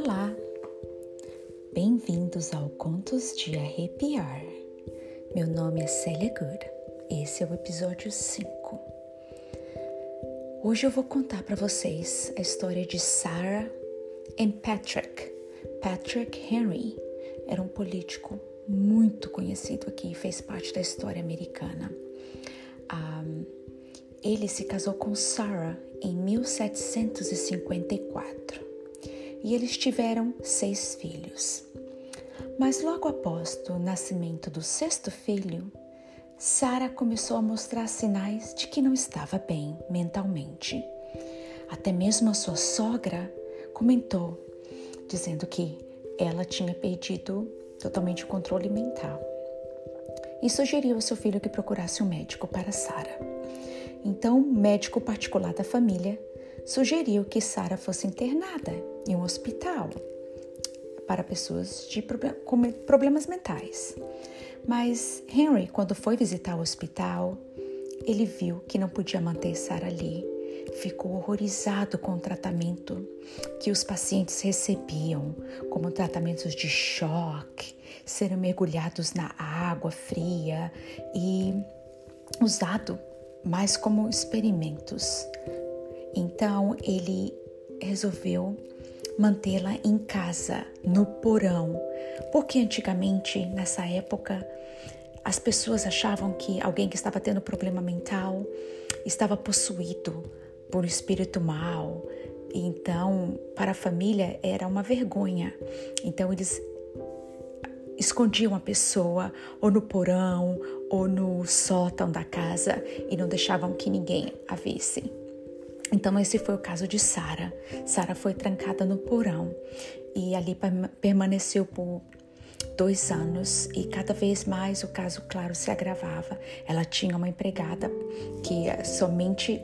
Olá! Bem-vindos ao Contos de Arrepiar. Meu nome é Célia Good. Esse é o episódio 5. Hoje eu vou contar para vocês a história de Sarah e Patrick. Patrick Henry era um político muito conhecido aqui, fez parte da história americana. Um, ele se casou com Sarah em 1754 e eles tiveram seis filhos. Mas logo após o nascimento do sexto filho, Sarah começou a mostrar sinais de que não estava bem mentalmente. Até mesmo a sua sogra comentou, dizendo que ela tinha perdido totalmente o controle mental e sugeriu ao seu filho que procurasse um médico para Sarah. Então, o médico particular da família sugeriu que Sara fosse internada em um hospital para pessoas de com problemas mentais. Mas Henry, quando foi visitar o hospital, ele viu que não podia manter Sara ali. Ficou horrorizado com o tratamento que os pacientes recebiam, como tratamentos de choque, serem mergulhados na água fria e usado mas como experimentos. Então ele resolveu mantê-la em casa, no porão, porque antigamente, nessa época, as pessoas achavam que alguém que estava tendo problema mental estava possuído por um espírito mal. Então, para a família era uma vergonha. Então, eles escondiam a pessoa ou no porão ou no sótão da casa e não deixavam que ninguém a visse. Então esse foi o caso de Sara. Sara foi trancada no porão e ali permaneceu por dois anos e cada vez mais o caso, claro, se agravava. Ela tinha uma empregada que somente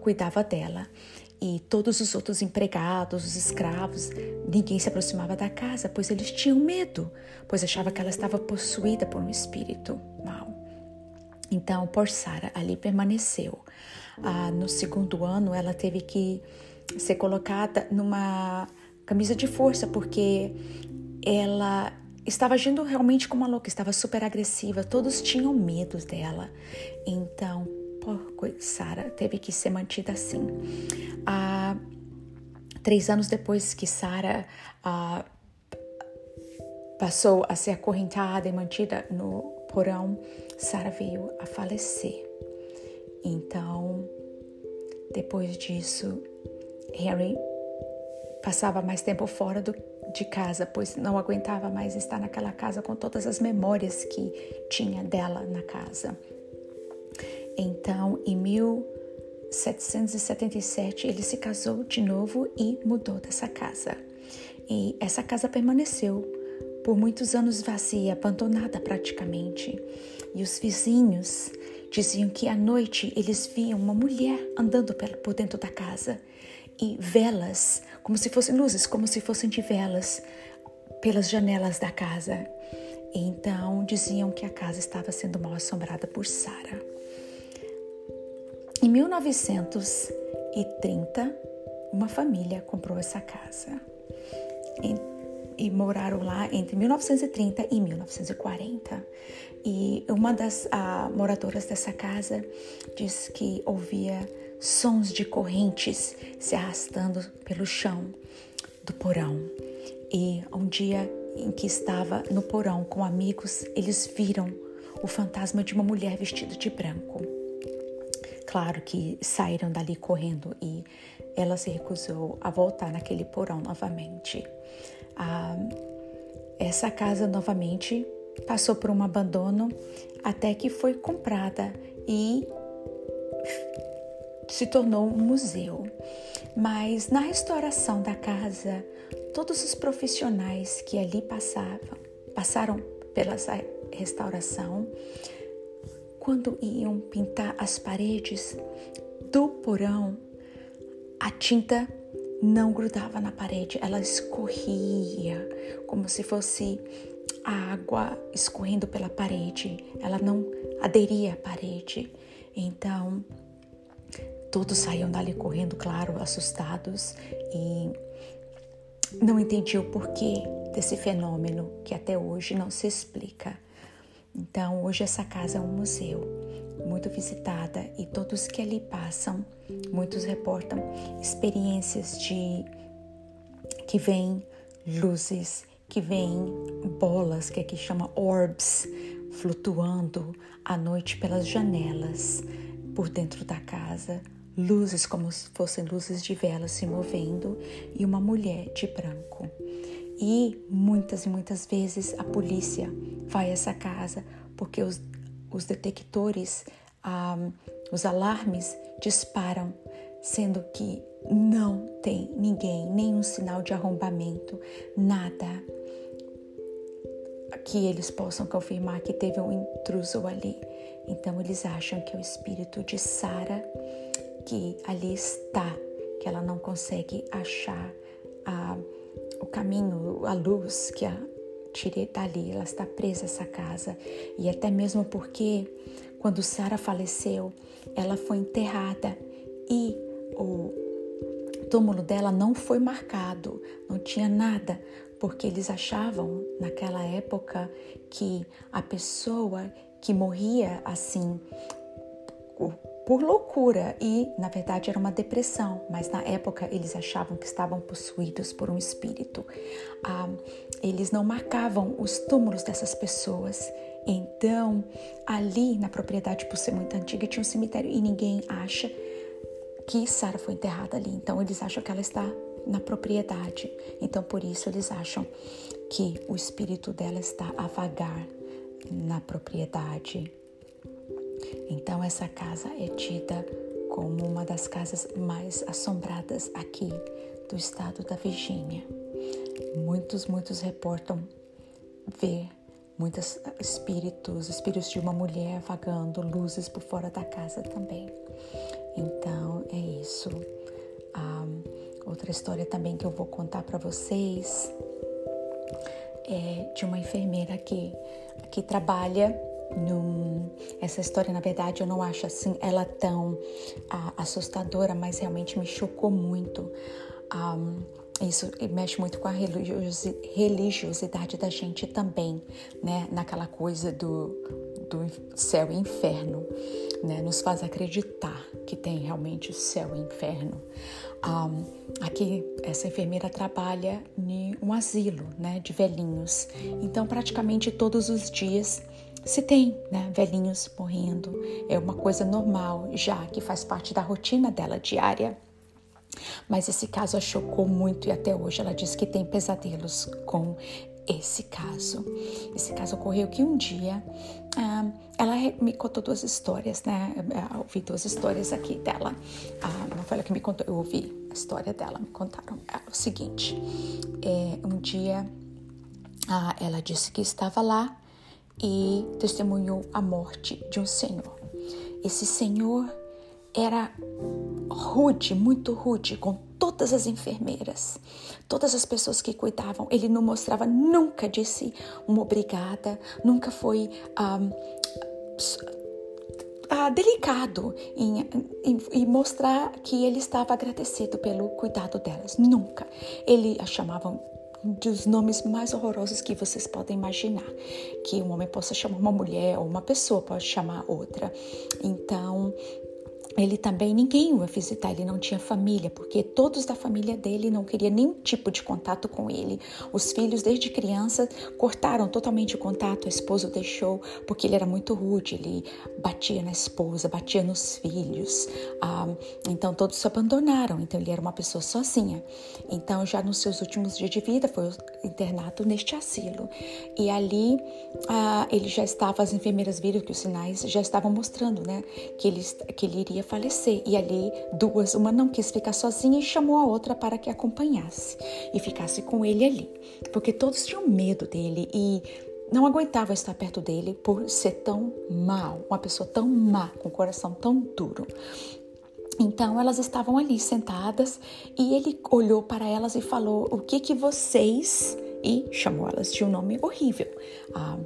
cuidava dela e todos os outros empregados, os escravos, ninguém se aproximava da casa, pois eles tinham medo, pois achava que ela estava possuída por um espírito mau. Então, por Sara ali permaneceu. Ah, no segundo ano, ela teve que ser colocada numa camisa de força, porque ela estava agindo realmente como uma louca, estava super agressiva, todos tinham medo dela. Então, Sara teve que ser mantida assim. Ah, três anos depois que Sara ah, passou a ser acorrentada e mantida no porão, Sara veio a falecer. Então, depois disso, Harry passava mais tempo fora do, de casa, pois não aguentava mais estar naquela casa com todas as memórias que tinha dela na casa. Então, em 1777, ele se casou de novo e mudou dessa casa. E essa casa permaneceu por muitos anos vazia, abandonada praticamente. E os vizinhos diziam que à noite eles viam uma mulher andando por dentro da casa e velas, como se fossem luzes, como se fossem de velas, pelas janelas da casa. então diziam que a casa estava sendo mal assombrada por Sara. Em 1930, uma família comprou essa casa e, e, moraram lá entre 1930 e 1940. E uma das moradoras dessa casa diz que ouvia sons de correntes se arrastando pelo chão do porão. E um dia em que estava no porão com amigos, eles viram o fantasma de uma mulher vestida de branco. Claro que saíram dali correndo e ela se recusou a voltar naquele porão novamente. Essa casa novamente passou por um abandono até que foi comprada e se tornou um museu. Mas na restauração da casa, todos os profissionais que ali passavam, passaram pela restauração, quando iam pintar as paredes do porão, a tinta não grudava na parede, ela escorria como se fosse água escorrendo pela parede. Ela não aderia à parede. Então, todos saíam dali correndo, claro, assustados. E não entendia o porquê desse fenômeno que até hoje não se explica. Então, hoje essa casa é um museu muito visitada e todos que ali passam, muitos reportam experiências de que vêm luzes, que vêm bolas, que aqui chama orbs, flutuando à noite pelas janelas, por dentro da casa, luzes como se fossem luzes de vela se movendo e uma mulher de branco. E muitas e muitas vezes a polícia vai a essa casa porque os, os detectores, ah, os alarmes disparam, sendo que não tem ninguém, nenhum sinal de arrombamento, nada que eles possam confirmar que teve um intruso ali. Então eles acham que é o espírito de Sara que ali está, que ela não consegue achar a, o caminho, a luz que a tirei dali, ela está presa essa casa. E até mesmo porque quando Sara faleceu, ela foi enterrada e o túmulo dela não foi marcado, não tinha nada, porque eles achavam naquela época que a pessoa que morria assim por loucura e, na verdade, era uma depressão, mas na época eles achavam que estavam possuídos por um espírito. Ah, eles não marcavam os túmulos dessas pessoas. Então, ali na propriedade, por ser muito antiga, tinha um cemitério e ninguém acha que Sara foi enterrada ali. Então, eles acham que ela está na propriedade. Então, por isso, eles acham que o espírito dela está a vagar na propriedade então, essa casa é tida como uma das casas mais assombradas aqui do estado da Virgínia. Muitos, muitos reportam ver muitos espíritos, espíritos de uma mulher vagando, luzes por fora da casa também. Então, é isso. Ah, outra história também que eu vou contar para vocês é de uma enfermeira que, que trabalha num, essa história, na verdade, eu não acho assim ela tão ah, assustadora, mas realmente me chocou muito. Um, isso mexe muito com a religiosidade da gente também, né? Naquela coisa do, do céu e inferno, né? Nos faz acreditar que tem realmente o céu e inferno. Um, aqui, essa enfermeira trabalha em um asilo, né? De velhinhos. Então, praticamente todos os dias se tem, né, velhinhos morrendo, é uma coisa normal, já que faz parte da rotina dela diária. Mas esse caso a chocou muito e até hoje ela diz que tem pesadelos com esse caso. Esse caso ocorreu que um dia ah, ela me contou duas histórias, né? Eu ouvi duas histórias aqui dela. Ah, não foi ela que me contou, eu ouvi a história dela, me contaram é o seguinte: é, um dia ah, ela disse que estava lá e testemunhou a morte de um senhor. Esse senhor era rude, muito rude com todas as enfermeiras, todas as pessoas que cuidavam. Ele não mostrava, nunca disse uma obrigada, nunca foi um, uh, delicado em, em, em, mostrar que ele estava agradecido pelo cuidado delas. Nunca. Ele a chamavam dos nomes mais horrorosos que vocês podem imaginar. Que um homem possa chamar uma mulher ou uma pessoa pode chamar outra. Então, ele também ninguém ia visitar, ele não tinha família, porque todos da família dele não queriam nenhum tipo de contato com ele. Os filhos, desde criança, cortaram totalmente o contato, a esposa o deixou, porque ele era muito rude, ele batia na esposa, batia nos filhos. Ah, então todos se abandonaram, então ele era uma pessoa sozinha. Então, já nos seus últimos dias de vida, foi internado neste asilo. E ali ah, ele já estava, as enfermeiras viram que os sinais já estavam mostrando, né, que ele, que ele iria falecer. E ali, duas, uma não quis ficar sozinha e chamou a outra para que acompanhasse e ficasse com ele ali. Porque todos tinham medo dele e não aguentavam estar perto dele por ser tão mal, uma pessoa tão má, com o coração tão duro. Então elas estavam ali sentadas e ele olhou para elas e falou: O que que vocês e chamou elas de um nome horrível. Ah,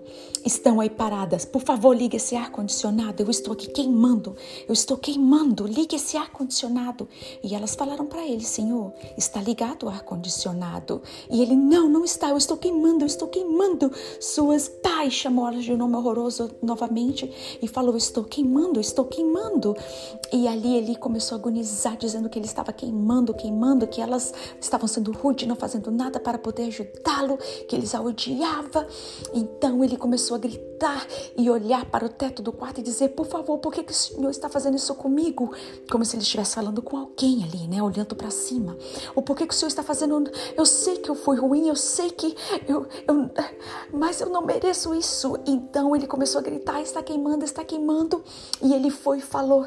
estão aí paradas, por favor, ligue esse ar-condicionado. Eu estou aqui queimando, eu estou queimando, ligue esse ar-condicionado. E elas falaram para ele: Senhor, está ligado o ar-condicionado? E ele: Não, não está, eu estou queimando, eu estou queimando. Suas pais chamou elas de um nome horroroso novamente e falou: Estou queimando, estou queimando. E ali ele começou a agonizar, dizendo que ele estava queimando, queimando, que elas estavam sendo rude, não fazendo nada para poder ajudá-lo, que eles a odiava. Então ele começou a gritar e olhar para o teto do quarto e dizer: Por favor, por que, que o Senhor está fazendo isso comigo? Como se ele estivesse falando com alguém ali, né? Olhando para cima. Ou por que, que o Senhor está fazendo. Eu sei que eu fui ruim, eu sei que. Eu, eu, mas eu não mereço isso. Então ele começou a gritar: Está queimando, está queimando. E ele foi e falou: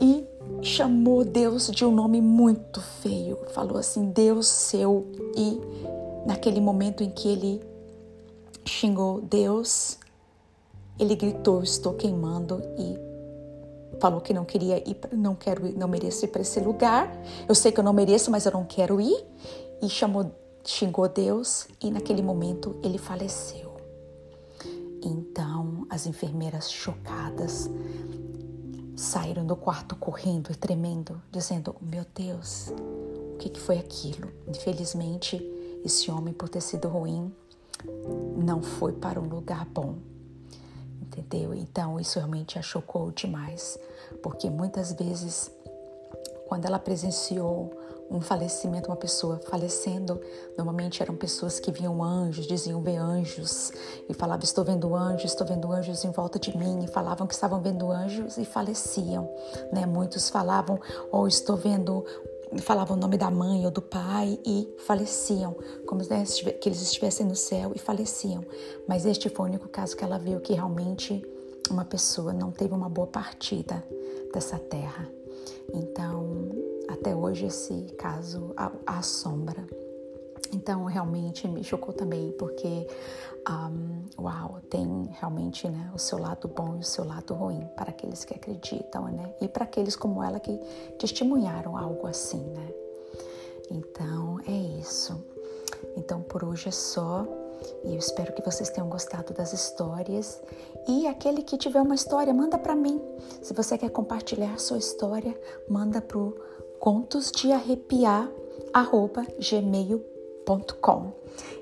e chamou Deus de um nome muito feio. Falou assim: Deus seu. E naquele momento em que ele xingou Deus, ele gritou: Estou queimando e falou que não queria ir, não quero ir, não mereço ir para esse lugar. Eu sei que eu não mereço, mas eu não quero ir. E chamou, xingou Deus e naquele momento ele faleceu. Então as enfermeiras chocadas saíram do quarto correndo e tremendo, dizendo: Meu Deus, o que, foi aquilo? Infelizmente, esse homem, por ter sido ruim, não foi para um lugar bom. Entendeu? Então, isso realmente a chocou demais, porque muitas vezes, quando ela presenciou um falecimento, uma pessoa falecendo, normalmente eram pessoas que viam anjos, diziam ver anjos e falavam estou vendo anjos, estou vendo anjos em volta de mim e falavam que estavam vendo anjos e faleciam, né? Muitos falavam, ou oh, estou vendo falavam o nome da mãe ou do pai e faleciam, como né, eles estivessem no céu e faleciam. Mas este foi o único caso que ela viu que realmente uma pessoa não teve uma boa partida dessa terra. Então, até hoje esse caso assombra. Então, realmente me chocou também, porque, um, uau, tem realmente né, o seu lado bom e o seu lado ruim para aqueles que acreditam, né? E para aqueles como ela que testemunharam algo assim, né? Então, é isso. Então, por hoje é só. E eu espero que vocês tenham gostado das histórias. E aquele que tiver uma história, manda para mim. Se você quer compartilhar sua história, manda pro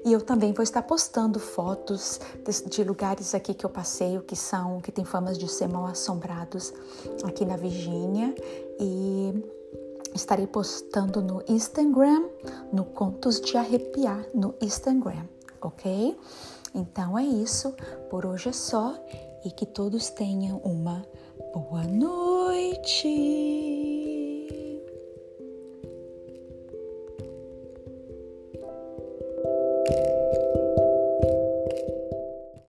E eu também vou estar postando fotos de, de, lugares aqui que eu passeio que são que tem famas de ser mal assombrados aqui na Virgínia e estarei postando no Instagram, no Contos de Arrepiar no Instagram ok? Então é isso, por hoje é só e que todos tenham uma boa noite.